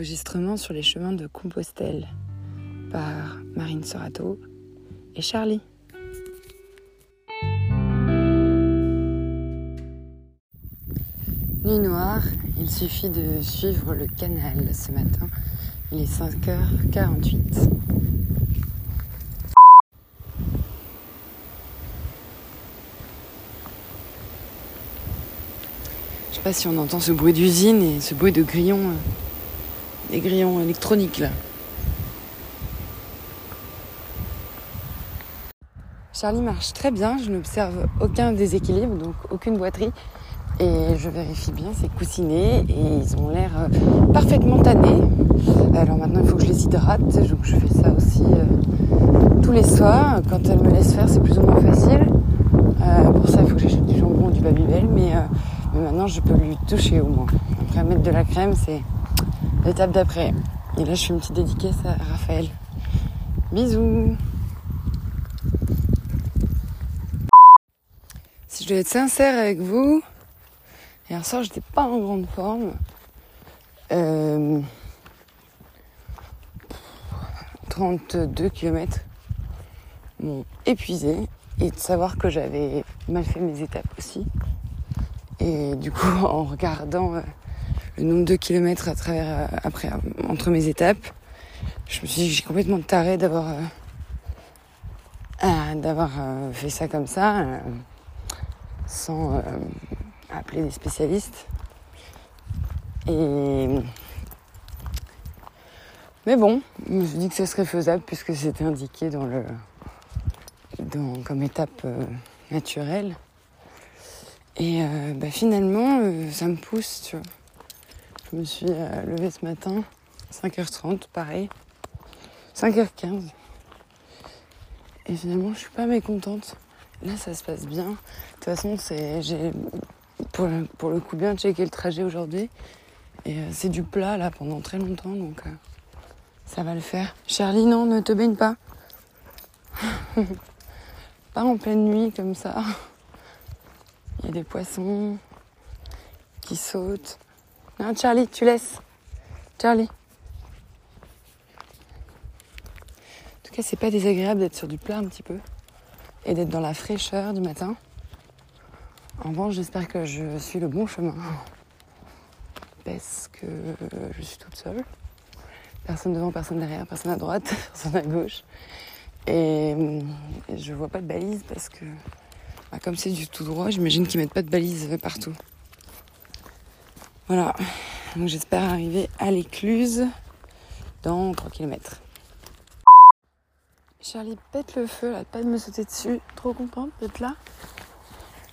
enregistrement sur les chemins de Compostelle par Marine Sorato et Charlie. Nuit noire, il suffit de suivre le canal ce matin. Il est 5h48. Je sais pas si on entend ce bruit d'usine et ce bruit de grillons, euh, des grillons électroniques là. Charlie marche très bien, je n'observe aucun déséquilibre, donc aucune boiterie. Et je vérifie bien ses coussinets et ils ont l'air euh, parfaitement tannés. Alors maintenant il faut que je les hydrate, donc je fais ça aussi euh, tous les soirs. Quand elle me laisse faire c'est plus ou moins facile. pour ça il faut que j'achète du jambon, du babybel, mais mais maintenant, je peux lui toucher au moins. Après, mettre de la crème, c'est l'étape d'après. Et là, je fais une petite dédicace à Raphaël. Bisous Si je dois être sincère avec vous, hier soir, j'étais pas en grande forme. Euh, 32 km m'ont épuisé et de savoir que j'avais mal fait mes étapes aussi. Et du coup, en regardant euh, nombre de kilomètres à travers, euh, après, entre mes étapes, je me suis dit que j'ai complètement taré d'avoir euh, d'avoir fait ça comme ça, sans appeler des spécialistes. Et mais bon, je me suis dit que ce serait faisable puisque c'était indiqué dans le dans, comme étape naturelle. Et euh, bah, finalement, euh, ça me pousse, tu vois. Je me suis euh, levée ce matin, 5h30, pareil. 5h15. Et finalement, je suis pas mécontente. Là, ça se passe bien. De toute façon, j'ai pour, pour, le coup bien checké le trajet aujourd'hui. Et c'est du plat là pendant très longtemps, donc ça va le faire. Charlie, non, ne te baigne pas. pas en pleine nuit comme ça. Il y a des poissons qui sautent. Charlie, tu laisses. Charlie. En tout cas, c'est pas désagréable d'être sur du plat un petit peu et d'être dans la fraîcheur du matin. En revanche, j'espère que je suis le bon chemin parce que je suis toute seule. Personne devant, personne derrière, personne à droite, personne à gauche. Et je vois pas de balise parce que bah, comme c'est du tout droit, j'imagine qu'ils mettent pas de balises partout. Voilà. Donc j'espère arriver à l'écluse dans 3 km. Charlie pète le feu, là, pas de me sauter dessus. Trop contente d'être là.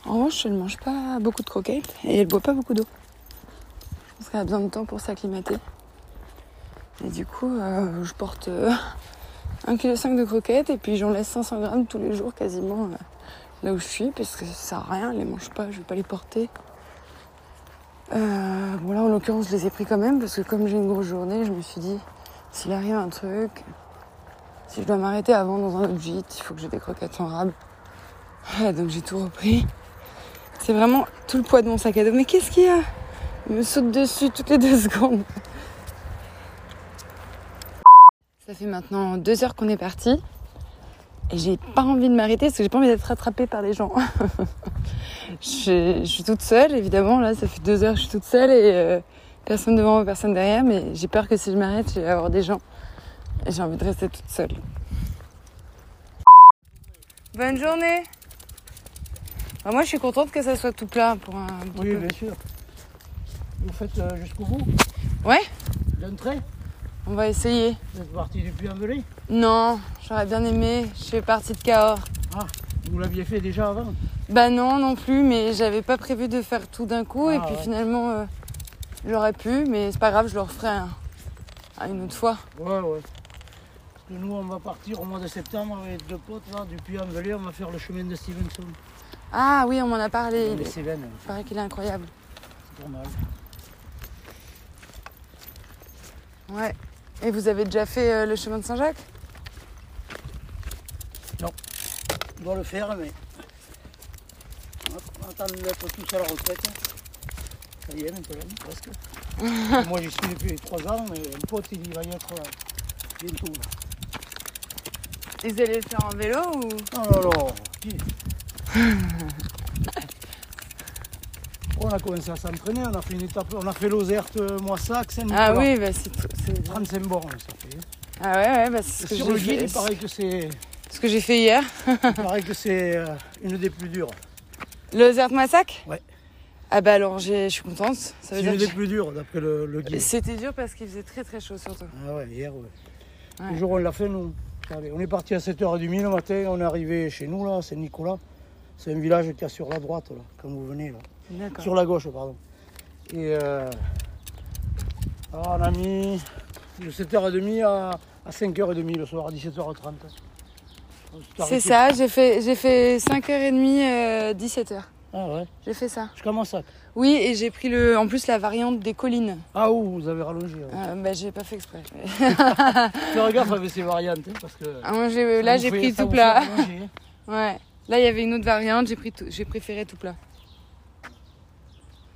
En revanche, elle ne mange pas beaucoup de croquettes et elle boit pas beaucoup d'eau. Je pense qu'elle a besoin de temps pour s'acclimater. Et du coup, euh, je porte 1,5 kg de croquettes et puis j'en laisse 500 grammes tous les jours quasiment. Euh, là où je suis parce que ça sert à rien, je les mange pas, je vais pas les porter. Euh, bon là en l'occurrence je les ai pris quand même parce que comme j'ai une grosse journée, je me suis dit s'il arrive un truc, si je dois m'arrêter avant dans un autre gîte, il faut que j'ai des croquettes en rab. donc j'ai tout repris. C'est vraiment tout le poids de mon sac à dos. Mais qu'est-ce qu'il y a? Il me saute dessus toutes les deux secondes. Ça fait maintenant deux heures qu'on est parti. Et j'ai pas envie de m'arrêter parce que j'ai pas envie d'être rattrapée par des gens. je, suis toute seule, évidemment. Là, ça fait deux heures que je suis toute seule et euh, personne devant, personne derrière. Mais j'ai peur que si je m'arrête, je vais avoir des gens. Et j'ai envie de rester toute seule. Bonne journée. moi, je suis contente que ça soit tout plat pour un. oui, bien sûr. Vous faites euh, jusqu'au bout Ouais. Trait on va essayer. Vous êtes parti du Puy-en-Velay Non, j'aurais bien aimé. Je fais partie de Cahors. Ah, vous l'aviez fait déjà avant Bah non, non plus, mais j'avais pas prévu de faire tout d'un coup. et ah, puis finalement, euh, j'aurais pu, mais c'est pas grave, je le referai à une autre fois. Ouais, ouais. nous, on va partir au mois de septembre avec deux potes là, du Puy-en-Velay. On va faire le chemin de Stevenson. Ah oui, on m'en a parlé. Il, il paraît qu'il est incroyable. C'est pas mal. Ouais. Et vous avez déjà fait euh, le chemin de Saint-Jacques? Non. On doit le faire, mais attend de mettre tous à la retraite. Ça y est, maintenant, presque. Moi j'y suis depuis 3 ans, mais un pote il va y être euh, bientôt. là. Et vous allez le faire en vélo ou? Non, non, non. Qui? On a commencé à s'entraîner, on a fait une étape, on a fait l'Ozerte, euh, Moissac, Saint-Nicolas. Ah oui, bah c'est tout- c'est- 35 bornes ça fait. Ah ouais, ouais, bah c'est ce que Sur le j'ai guide, fait, il paraît que c'est ce que j'ai fait hier. il paraît que c'est euh, une des plus dures. Le Zert Massac Ouais. Ah bah alors je suis contente. Ça C'est veut dire une que des plus dures d'après le, le guide. C'était dur parce qu'il faisait très très chaud surtout. Ah ouais, hier, ouais. Ouais. Le jour où on l'a fait, nous. On est parti à 7h30 le matin, on est arrivé chez nous, là, Saint-Nicolas. C'est un village qui est sur la droite, là, quand vous venez, là. D'accord. Sur la gauche, pardon. Et euh, alors, on a mis de 7h30 à, à 5h30 le soir, à 17h30. C'est ça, j'ai fait, j'ai fait 5h30, 17h. Ah ouais, J'ai fait ça. jusqu'à Massac. Oui, et j'ai pris le, en plus la variante des collines. Ah ouh, vous avez rallongé. ouais. Euh, bah j'ai pas fait exprès. Fais gaffe avec ces variantes, hein, parce que... Ah, moi, j'ai- ça là vous j'ai fait- pris ça tout vous plat. rallonger, hein. Ouais. Là il y avait une autre variante, j'ai pris tout- j'ai préféré tout plat.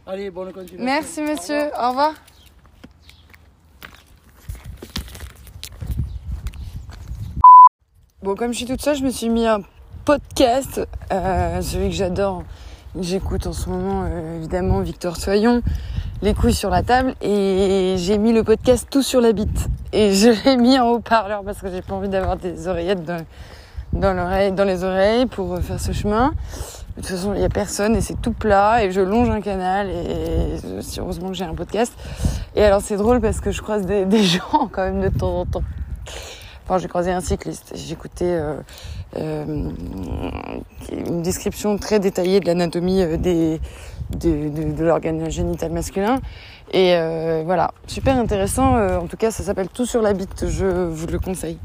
Allez, bonne continuation. Merci monsieur, au revoir. Bon, comme je suis toute seule, je me suis mis un podcast, euh, celui que j'adore, j'écoute en ce moment, euh, évidemment, Victor Soyon, Les couilles sur la table, et j'ai mis le podcast tout sur la bite. Et je l'ai mis en haut-parleur parce que j'ai pas envie d'avoir des oreillettes dans, dans, l'oreille, dans les oreilles pour faire ce chemin. De toute façon, il n'y a personne et c'est tout plat et je longe un canal et heureusement que j'ai un podcast. Et alors c'est drôle parce que je croise des gens quand même de temps en temps. Enfin, j'ai croisé un cycliste. J'écoutais euh, euh, une description très détaillée de l'anatomie euh, des de, l'organe génital masculin. Et voilà, super intéressant. En tout cas, ça s'appelle Tout sur la bite. Je vous le conseille.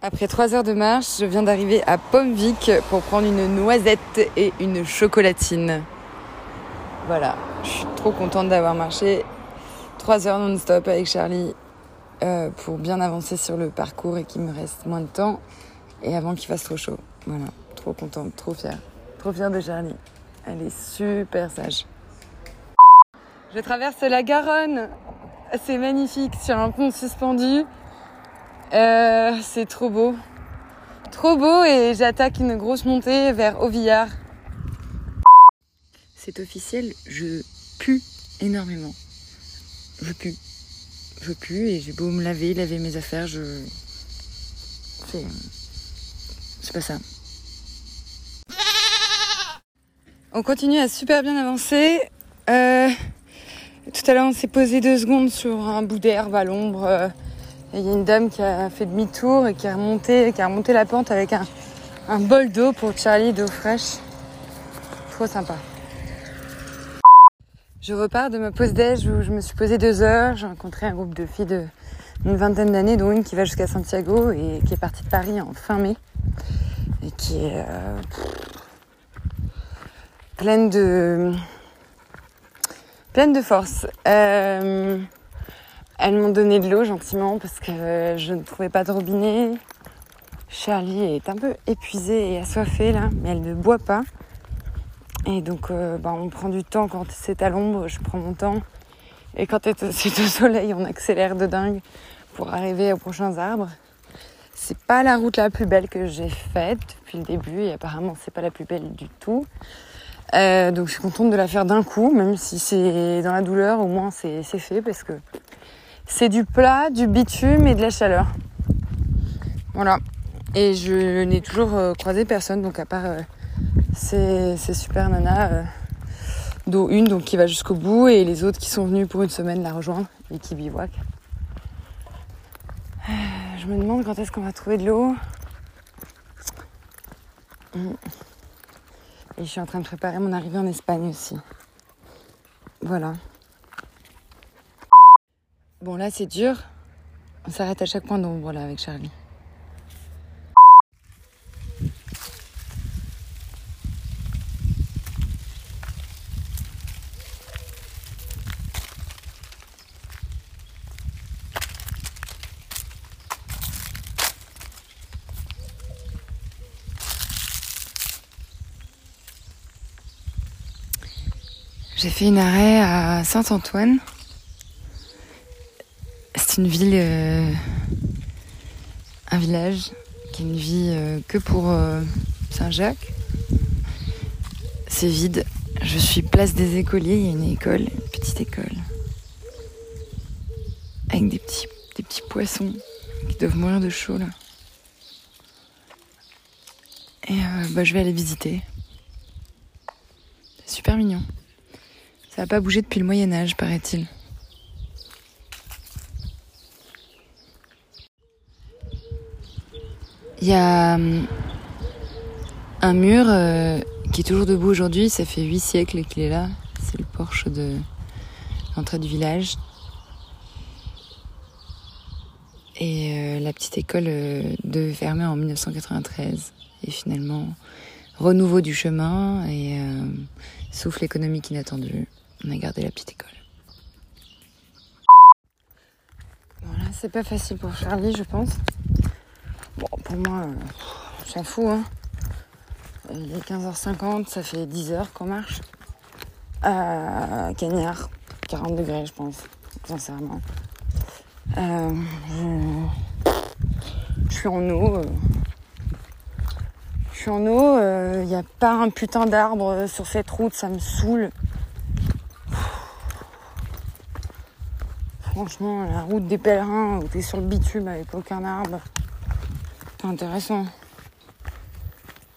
Après trois heures de marche, je viens d'arriver à Pommevic pour prendre une noisette et une chocolatine. Voilà, je suis trop contente d'avoir marché trois heures non-stop avec Charlie euh, pour bien avancer sur le parcours et qu'il me reste moins de temps et avant qu'il fasse trop chaud. Voilà, trop contente, trop fière. Trop fière de Charlie. Elle est super sage. Je traverse la Garonne. C'est magnifique sur un pont suspendu. Euh, c'est trop beau. Trop beau et j'attaque une grosse montée vers Auvillard. C'est officiel, je pue énormément. Je pue. Je pue et j'ai beau me laver, laver mes affaires, je. C'est. C'est pas ça. On continue à super bien avancer. Euh, tout à l'heure, on s'est posé deux secondes sur un bout d'herbe à l'ombre. euh, et il y a une dame qui a fait demi-tour et qui a remonté, qui a remonté la pente avec un, un bol d'eau pour Charlie, d'eau fraîche. Trop sympa. Je repars de ma pause déj où je me suis posée deux heures. J'ai rencontré un groupe de filles de une vingtaine d'années, dont une qui va jusqu'à Santiago et qui est partie de Paris en fin mai. Et qui est euh, pleine de pleine de force. Euh, elles m'ont donné de l'eau gentiment parce que je ne trouvais pas de robinet. Charlie est un peu épuisée et assoiffée là, mais elle ne boit pas. Et donc euh, bah, on prend du temps quand c'est à l'ombre, je prends mon temps. Et quand c'est au soleil, on accélère de dingue pour arriver aux prochains arbres. C'est pas la route la plus belle que j'ai faite depuis le début et apparemment c'est pas la plus belle du tout. Euh, donc je suis contente de la faire d'un coup, même si c'est dans la douleur, au moins c'est fait parce que c'est du plat, du bitume et de la chaleur. Voilà. Et je n'ai toujours euh, croisé personne, donc à part ces, ces super nanas, euh, une donc, qui va jusqu'au bout et les autres qui sont venus pour une semaine la rejoindre et qui bivouac. Euh, Je me demande quand est-ce qu'on va trouver de l'eau. Mm. Et je suis en train de préparer mon arrivée en Espagne aussi. Voilà. Bon là c'est dur. On s'arrête à chaque point d'ombre là avec Charlie. J'ai fait une arrêt à Saint-Antoine. C'est une ville, euh, un village qui a une vie euh, que pour euh, Saint-Jacques. C'est vide. Je suis place des écoliers. Il y a une école, une petite école, avec des petits, des petits poissons qui doivent mourir de chaud là. Et bah, je vais aller visiter. C'est super mignon. Ça n'a pas bougé depuis le Moyen Âge, paraît-il. Il y a hum, un mur euh, qui est toujours debout aujourd'hui. Ça fait huit siècles qu'il est là. C'est le porche de l'entrée du village. Et euh, la petite école euh, devait fermer en 1993. Et finalement, renouveau du chemin et souffle économique inattendu. On a gardé la petite école. Voilà, c'est pas facile pour Charlie, je pense. Bon, pour moi, euh, je s'en fout. Hein. Il est 15h50, ça fait 10h qu'on marche. À Cagnard, 40 degrés, je pense, sincèrement. Euh, je... suis en eau. Euh. Je suis en eau, il n'y a pas un putain d'arbre sur cette route, ça me saoule. Franchement, la route des pèlerins où t'es sur le bitume avec aucun arbre, c'est intéressant.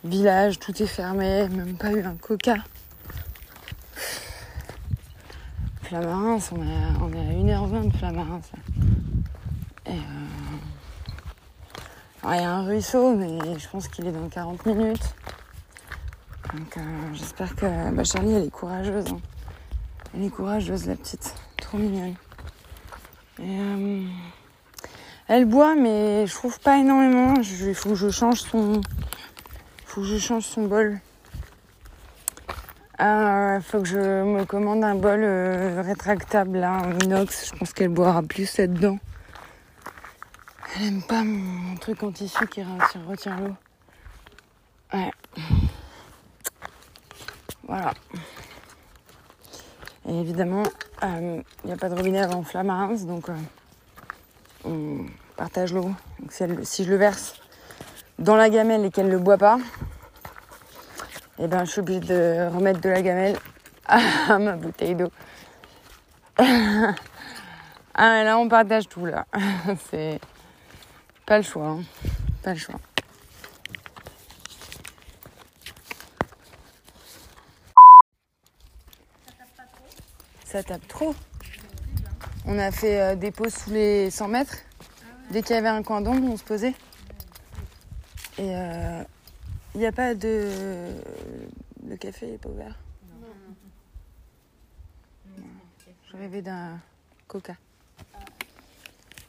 Village, tout est fermé, même pas eu un coca. Flamarins, on est, à 1h20 de Flamarins. Euh... il y a un ruisseau, mais je pense qu'il est dans 40 minutes. Donc euh, j'espère que bah, Charlie, elle est courageuse. Hein. Elle est courageuse, la petite. Trop mignonne. Euh, elle boit, mais je trouve pas énormément. Il faut que je change son, faut que je change son bol. Il euh, faut que je me commande un bol euh, rétractable là, en inox. Je pense qu'elle boira plus là-dedans. Elle aime pas mon truc en tissu qui retient, l'eau. Ouais. Voilà. Évidemment, il euh, n'y a pas de robinet avant Flamarins, donc euh, on partage l'eau. si, je le verse dans la gamelle et qu'elle ne le boit pas, eh ben, je suis obligée de remettre de la gamelle à ma bouteille d'eau. ah là, on partage tout là. C'est pas le choix. Hein. Pas le choix. Ça tape trop. On a fait euh, des pauses sous les 100 mètres. Dès qu'il y avait un coin d'ombre, on se posait. Et euh, il n'y a pas de. Le café n'est pas ouvert. Non. Je rêvais d'un coca.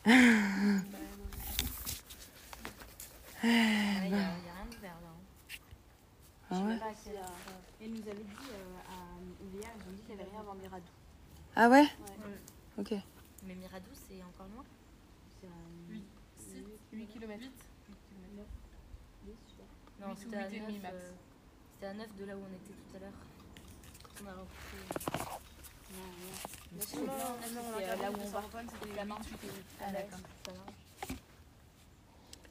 Il n'y a, rien de vert là. Ah ouais Elle nous avait dit euh, à hier, ils ont dit qu'il n'y avait rien avant Miradou. Ah ouais, Ok. Mais Miradou, c'est encore loin C'est à 8, 8 km. 8 Non, c'était à, 9, euh, c'était à 9 de là où on était tout à l'heure. On a repris. Non, non, non, là où on va. C'était la main. Ah d'accord.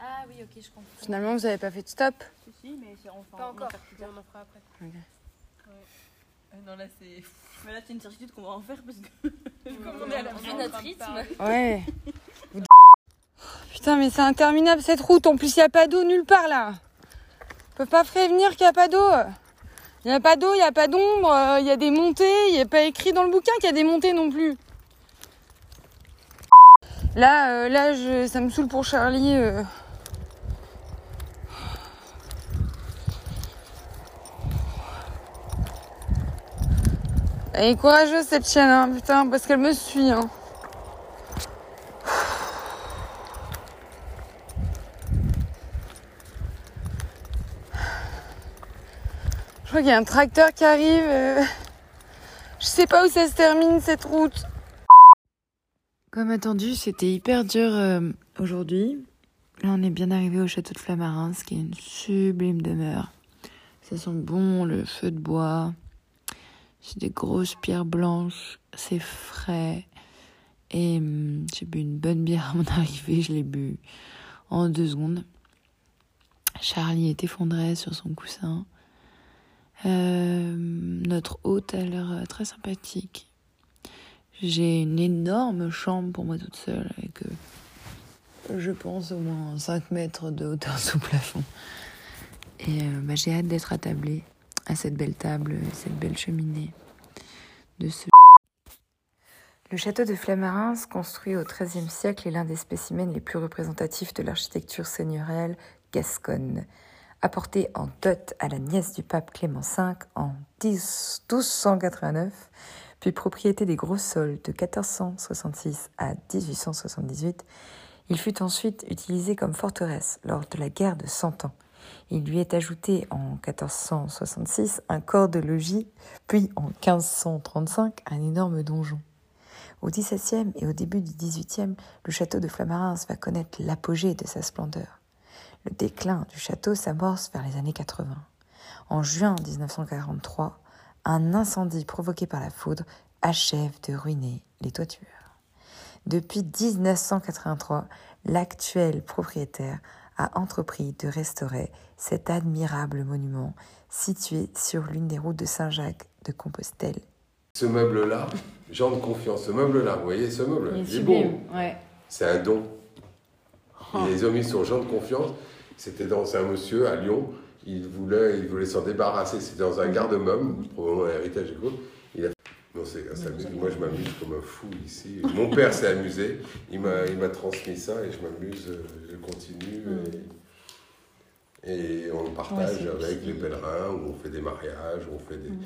Ah oui, ok, je comprends. Finalement, vous n'avez pas fait de stop? Si, si, mais on, pas encore. On en fera après. Ok. Ouais. Euh, non, là, c'est. Mais là, c'est une certitude qu'on va en faire parce que. Comme on est à la fin notre rythme. Ouais. Putain, mais c'est interminable cette route. En plus, il n'y a pas d'eau nulle part là. On peut pas prévenir qu'il n'y a pas d'eau. Il n'y a pas d'eau, il n'y a pas d'ombre, euh, il y a des montées. Il n'y a pas écrit dans le bouquin qu'il y a des montées non plus. Là, euh, là je, ça me saoule pour Charlie. Elle est courageuse cette chienne, hein, putain, parce qu'elle me suit. Hein. Je crois qu'il y a un tracteur qui arrive. Euh. Je sais pas où ça se termine cette route. Comme attendu, c'était hyper dur euh, aujourd'hui. Là, on est bien arrivé au château de Flamarins, qui est une sublime demeure. Ça sent bon le feu de bois. C'est des grosses pierres blanches, c'est frais. Et hum, j'ai bu une bonne bière à mon arrivée, je l'ai bu en deux secondes. Charlie est effondré sur son coussin. Euh, notre hôte a l'air euh, très sympathique. J'ai une énorme chambre pour moi toute seule avec, euh, je pense, au moins 5 mètres de hauteur sous plafond. Et bah, j'ai hâte d'être attablée à cette belle table, cette belle cheminée le château de Flamarins, construit au XIIIe siècle, est l'un des spécimens les plus représentatifs de l'architecture seigneuriale gasconne. Apporté en dot à la nièce du pape Clément V en 1289, puis propriété des gros sols de 1466 à 1878, il fut ensuite utilisé comme forteresse lors de la guerre de Cent Ans. Il lui est ajouté en 1466 un corps de logis, puis en 1535 un énorme donjon. Au XVIIe et au début du XVIIIe, le château de Flamarins va connaître l'apogée de sa splendeur. Le déclin du château s'amorce vers les années 80. En juin 1943, un incendie provoqué par la foudre achève de ruiner les toitures. Depuis 1983, l'actuel propriétaire a entrepris de restaurer cet admirable monument situé sur l'une des routes de Saint-Jacques de Compostelle. Ce meuble-là, genre de confiance, ce meuble-là, vous voyez ce meuble? Il est beau. C'est un don. Oh. Ils les ont mis sur Jean de confiance. C'était dans un monsieur à Lyon. Il voulait, il voulait s'en débarrasser. C'était dans un garde-meuble, probablement un héritage Moi, je m'amuse comme un fou ici. Mon père s'est amusé. Il m'a transmis ça et je m'amuse. Je continue. Et, et on le partage avec les pèlerins, où on fait des mariages, où on fait des. Mm.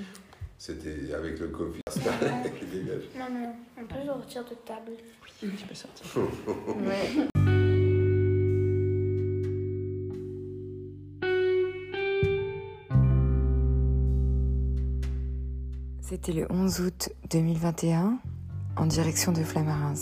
C'était avec le Covid. Non, non, on peut sortir de table. Oui, tu peux sortir. C'était le 11 août 2021 en direction de Flamarins.